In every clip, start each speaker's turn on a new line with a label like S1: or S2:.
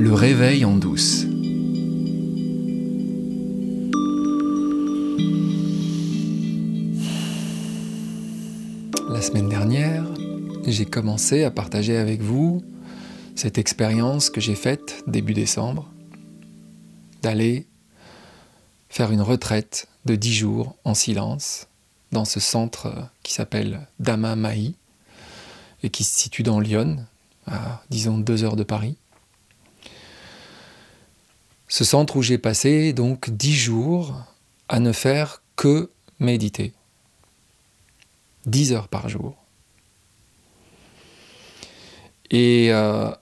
S1: Le réveil en douce. La semaine dernière, j'ai commencé à partager avec vous cette expérience que j'ai faite début décembre, d'aller faire une retraite de dix jours en silence dans ce centre qui s'appelle Dama Mahi et qui se situe dans Lyon, à disons deux heures de Paris. Ce centre où j'ai passé donc dix jours à ne faire que méditer. Dix heures par jour. Et euh,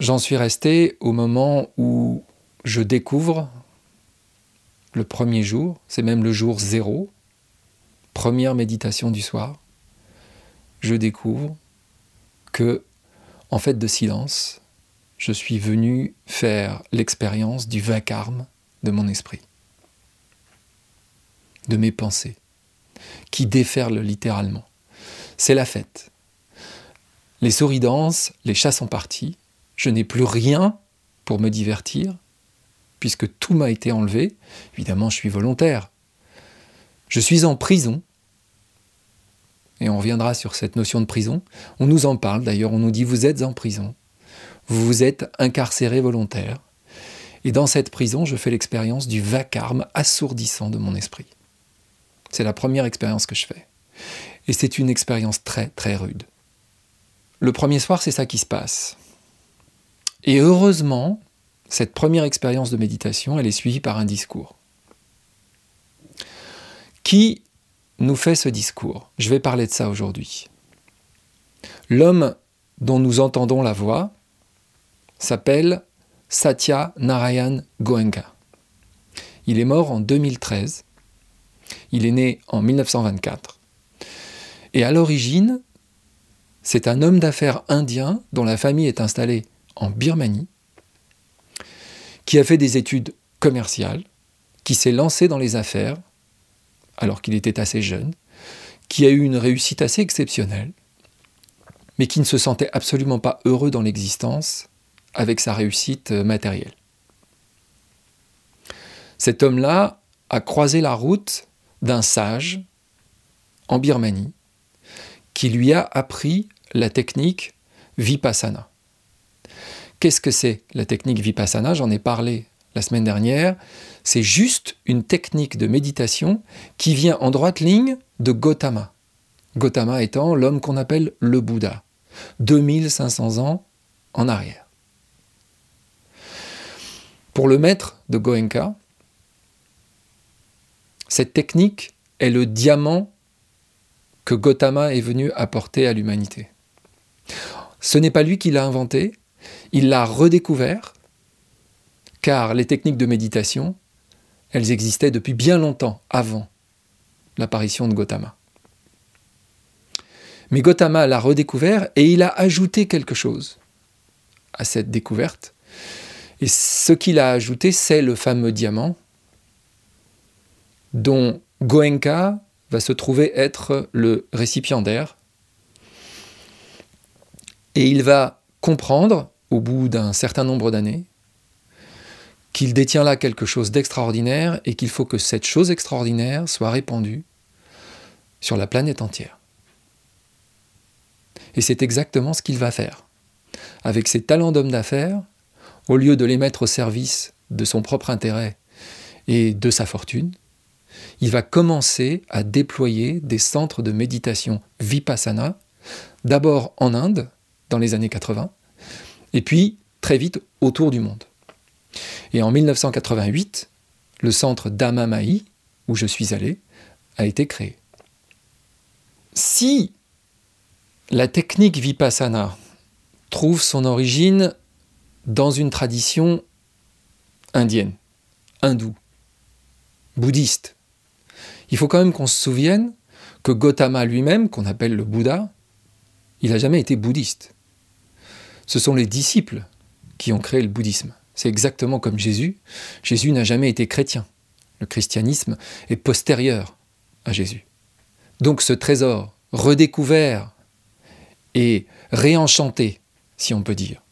S1: j'en suis resté au moment où je découvre le premier jour, c'est même le jour zéro, première méditation du soir, je découvre que, en fait de silence, je suis venu faire l'expérience du vacarme de mon esprit, de mes pensées, qui déferlent littéralement. C'est la fête. Les souris dansent, les chats sont partis, je n'ai plus rien pour me divertir, puisque tout m'a été enlevé. Évidemment, je suis volontaire. Je suis en prison. Et on reviendra sur cette notion de prison. On nous en parle d'ailleurs, on nous dit vous êtes en prison. Vous êtes incarcéré volontaire. Et dans cette prison, je fais l'expérience du vacarme assourdissant de mon esprit. C'est la première expérience que je fais. Et c'est une expérience très très rude. Le premier soir, c'est ça qui se passe. Et heureusement, cette première expérience de méditation, elle est suivie par un discours. Qui nous fait ce discours? Je vais parler de ça aujourd'hui. L'homme dont nous entendons la voix s'appelle Satya Narayan Goenka. Il est mort en 2013. Il est né en 1924. Et à l'origine, c'est un homme d'affaires indien dont la famille est installée en Birmanie qui a fait des études commerciales, qui s'est lancé dans les affaires alors qu'il était assez jeune, qui a eu une réussite assez exceptionnelle, mais qui ne se sentait absolument pas heureux dans l'existence avec sa réussite matérielle. Cet homme-là a croisé la route d'un sage en Birmanie qui lui a appris la technique vipassana. Qu'est-ce que c'est la technique vipassana? J'en ai parlé la semaine dernière. C'est juste une technique de méditation qui vient en droite ligne de Gautama. Gautama étant l'homme qu'on appelle le Bouddha, 2500 ans en arrière. Pour le maître de Goenka, cette technique est le diamant que Gautama est venu apporter à l'humanité. Ce n'est pas lui qui l'a inventé, il l'a redécouvert, car les techniques de méditation, elles existaient depuis bien longtemps avant l'apparition de Gautama. Mais Gautama l'a redécouvert et il a ajouté quelque chose à cette découverte. Et ce qu'il a ajouté, c'est le fameux diamant dont Goenka va se trouver être le récipiendaire. Et il va comprendre au bout d'un certain nombre d'années, qu'il détient là quelque chose d'extraordinaire et qu'il faut que cette chose extraordinaire soit répandue sur la planète entière. Et c'est exactement ce qu'il va faire. Avec ses talents d'homme d'affaires, au lieu de les mettre au service de son propre intérêt et de sa fortune, il va commencer à déployer des centres de méditation vipassana, d'abord en Inde, dans les années 80, et puis très vite autour du monde. Et en 1988, le centre d'Amamaï, où je suis allé, a été créé. Si la technique vipassana trouve son origine dans une tradition indienne, hindoue, bouddhiste, il faut quand même qu'on se souvienne que Gautama lui-même, qu'on appelle le Bouddha, il n'a jamais été bouddhiste. Ce sont les disciples qui ont créé le bouddhisme. C'est exactement comme Jésus. Jésus n'a jamais été chrétien. Le christianisme est postérieur à Jésus. Donc ce trésor redécouvert et réenchanté, si on peut dire,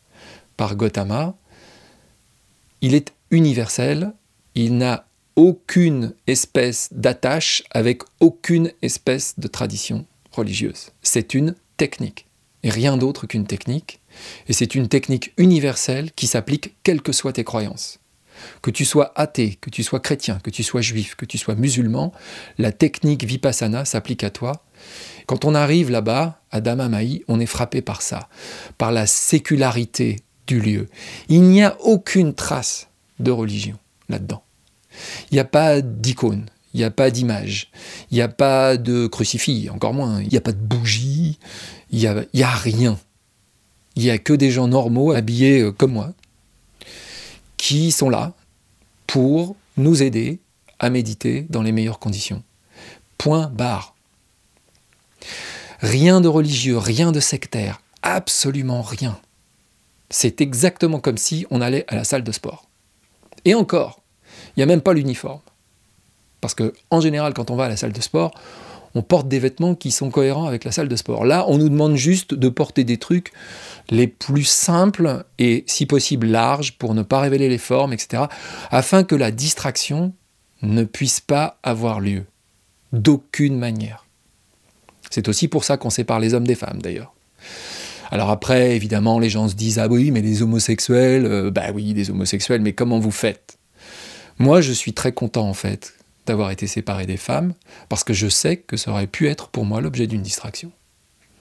S1: par Gautama, il est universel, il n'a aucune espèce d'attache avec aucune espèce de tradition religieuse. C'est une technique, et rien d'autre qu'une technique, et c'est une technique universelle qui s'applique quelles que soient tes croyances. Que tu sois athée, que tu sois chrétien, que tu sois juif, que tu sois musulman, la technique vipassana s'applique à toi. Quand on arrive là-bas, à Damamaï, on est frappé par ça, par la sécularité lieu. Il n'y a aucune trace de religion là-dedans. Il n'y a pas d'icône, il n'y a pas d'image, il n'y a pas de crucifix, encore moins, il n'y a pas de bougie, il n'y a, a rien. Il n'y a que des gens normaux habillés euh, comme moi qui sont là pour nous aider à méditer dans les meilleures conditions. Point barre. Rien de religieux, rien de sectaire, absolument rien. C'est exactement comme si on allait à la salle de sport. Et encore, il n'y a même pas l'uniforme. Parce que, en général, quand on va à la salle de sport, on porte des vêtements qui sont cohérents avec la salle de sport. Là, on nous demande juste de porter des trucs les plus simples et, si possible, larges pour ne pas révéler les formes, etc., afin que la distraction ne puisse pas avoir lieu. D'aucune manière. C'est aussi pour ça qu'on sépare les hommes des femmes, d'ailleurs. Alors après, évidemment, les gens se disent Ah oui, mais les homosexuels, euh, bah oui, des homosexuels, mais comment vous faites? Moi, je suis très content, en fait, d'avoir été séparé des femmes, parce que je sais que ça aurait pu être pour moi l'objet d'une distraction.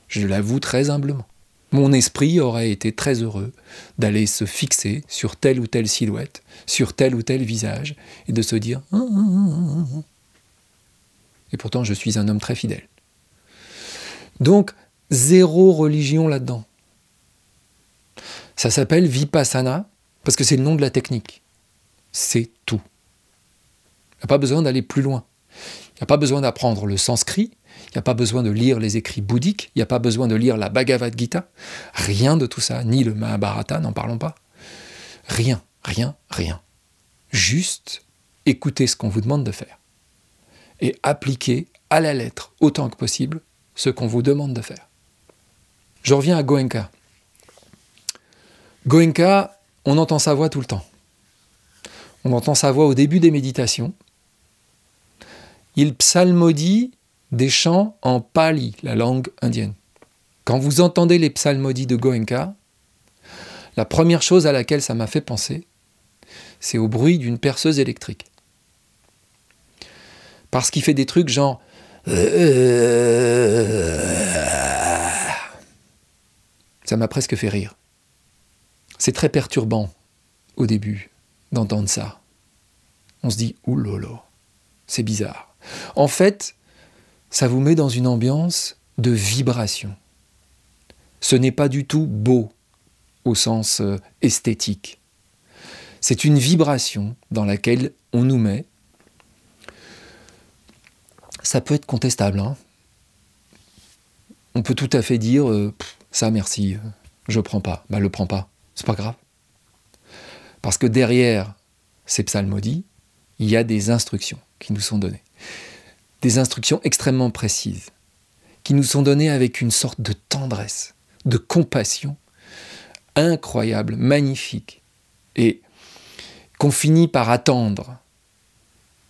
S1: Je l'avoue très humblement. Mon esprit aurait été très heureux d'aller se fixer sur telle ou telle silhouette, sur tel ou tel visage, et de se dire ah, ah, ah, Et pourtant, je suis un homme très fidèle. Donc, zéro religion là-dedans. Ça s'appelle Vipassana, parce que c'est le nom de la technique. C'est tout. Il n'y a pas besoin d'aller plus loin. Il n'y a pas besoin d'apprendre le sanskrit, il n'y a pas besoin de lire les écrits bouddhiques, il n'y a pas besoin de lire la Bhagavad Gita, rien de tout ça, ni le Mahabharata, n'en parlons pas. Rien, rien, rien. Juste écoutez ce qu'on vous demande de faire. Et appliquez à la lettre, autant que possible, ce qu'on vous demande de faire. Je reviens à Goenka. Goenka, on entend sa voix tout le temps. On entend sa voix au début des méditations, il psalmodie des chants en pali, la langue indienne. Quand vous entendez les psalmodies de Goenka, la première chose à laquelle ça m'a fait penser, c'est au bruit d'une perceuse électrique. Parce qu'il fait des trucs genre... Ça m'a presque fait rire. C'est très perturbant au début d'entendre ça. On se dit, oulolo, c'est bizarre. En fait, ça vous met dans une ambiance de vibration. Ce n'est pas du tout beau au sens euh, esthétique. C'est une vibration dans laquelle on nous met. Ça peut être contestable. Hein. on peut tout à fait dire euh, ça merci, je prends pas. Bah le prends pas, c'est pas grave. Parce que derrière ces psalmodies, il y a des instructions qui nous sont données des instructions extrêmement précises, qui nous sont données avec une sorte de tendresse, de compassion incroyable, magnifique, et qu'on finit par attendre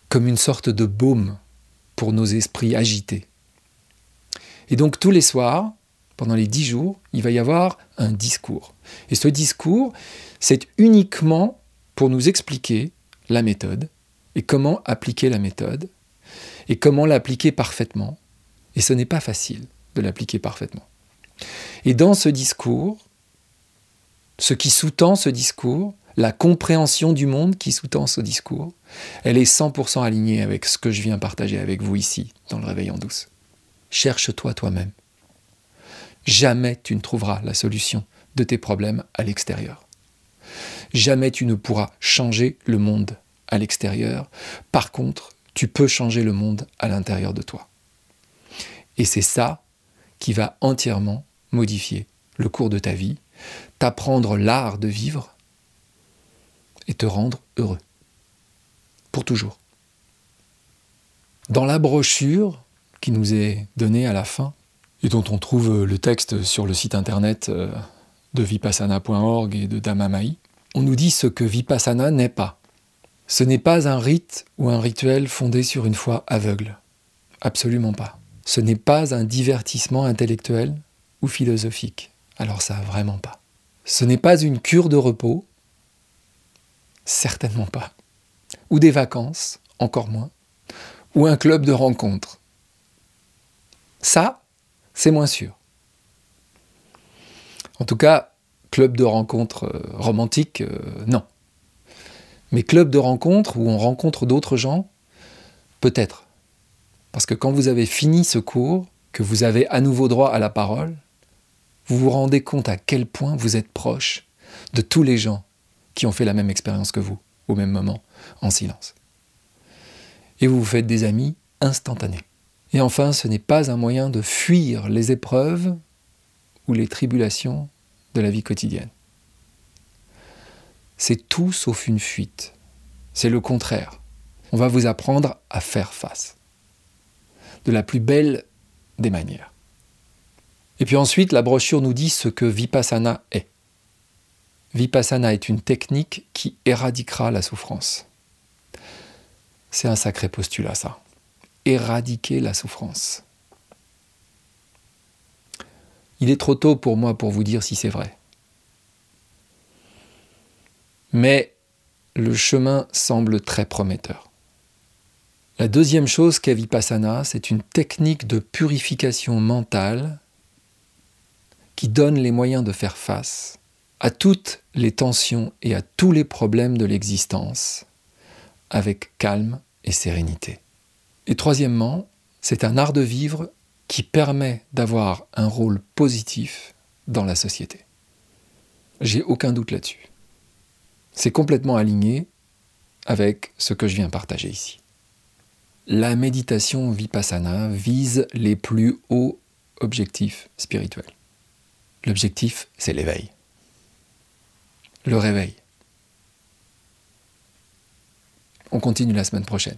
S1: comme une sorte de baume pour nos esprits agités. Et donc tous les soirs, pendant les dix jours, il va y avoir un discours. Et ce discours, c'est uniquement pour nous expliquer la méthode et comment appliquer la méthode et comment l'appliquer parfaitement. Et ce n'est pas facile de l'appliquer parfaitement. Et dans ce discours, ce qui sous-tend ce discours, la compréhension du monde qui sous-tend ce discours, elle est 100% alignée avec ce que je viens partager avec vous ici, dans le réveil en douce. Cherche-toi toi-même. Jamais tu ne trouveras la solution de tes problèmes à l'extérieur. Jamais tu ne pourras changer le monde à l'extérieur. Par contre, tu peux changer le monde à l'intérieur de toi. Et c'est ça qui va entièrement modifier le cours de ta vie, t'apprendre l'art de vivre et te rendre heureux. Pour toujours. Dans la brochure qui nous est donnée à la fin, et dont on trouve le texte sur le site internet euh, de vipassana.org et de Damamai, on nous dit ce que vipassana n'est pas. Ce n'est pas un rite ou un rituel fondé sur une foi aveugle. Absolument pas. Ce n'est pas un divertissement intellectuel ou philosophique. Alors ça, vraiment pas. Ce n'est pas une cure de repos. Certainement pas. Ou des vacances, encore moins. Ou un club de rencontres. Ça, c'est moins sûr. En tout cas, club de rencontres euh, romantiques, euh, non. Mais club de rencontres où on rencontre d'autres gens, peut-être. Parce que quand vous avez fini ce cours, que vous avez à nouveau droit à la parole, vous vous rendez compte à quel point vous êtes proche de tous les gens qui ont fait la même expérience que vous, au même moment, en silence. Et vous vous faites des amis instantanés. Et enfin, ce n'est pas un moyen de fuir les épreuves ou les tribulations de la vie quotidienne. C'est tout sauf une fuite. C'est le contraire. On va vous apprendre à faire face. De la plus belle des manières. Et puis ensuite, la brochure nous dit ce que Vipassana est. Vipassana est une technique qui éradiquera la souffrance. C'est un sacré postulat, ça. Éradiquer la souffrance. Il est trop tôt pour moi pour vous dire si c'est vrai. Mais le chemin semble très prometteur. La deuxième chose qu'est Vipassana, c'est une technique de purification mentale qui donne les moyens de faire face à toutes les tensions et à tous les problèmes de l'existence avec calme et sérénité. Et troisièmement, c'est un art de vivre qui permet d'avoir un rôle positif dans la société. J'ai aucun doute là-dessus. C'est complètement aligné avec ce que je viens partager ici. La méditation vipassana vise les plus hauts objectifs spirituels. L'objectif, c'est l'éveil. Le réveil. On continue la semaine prochaine.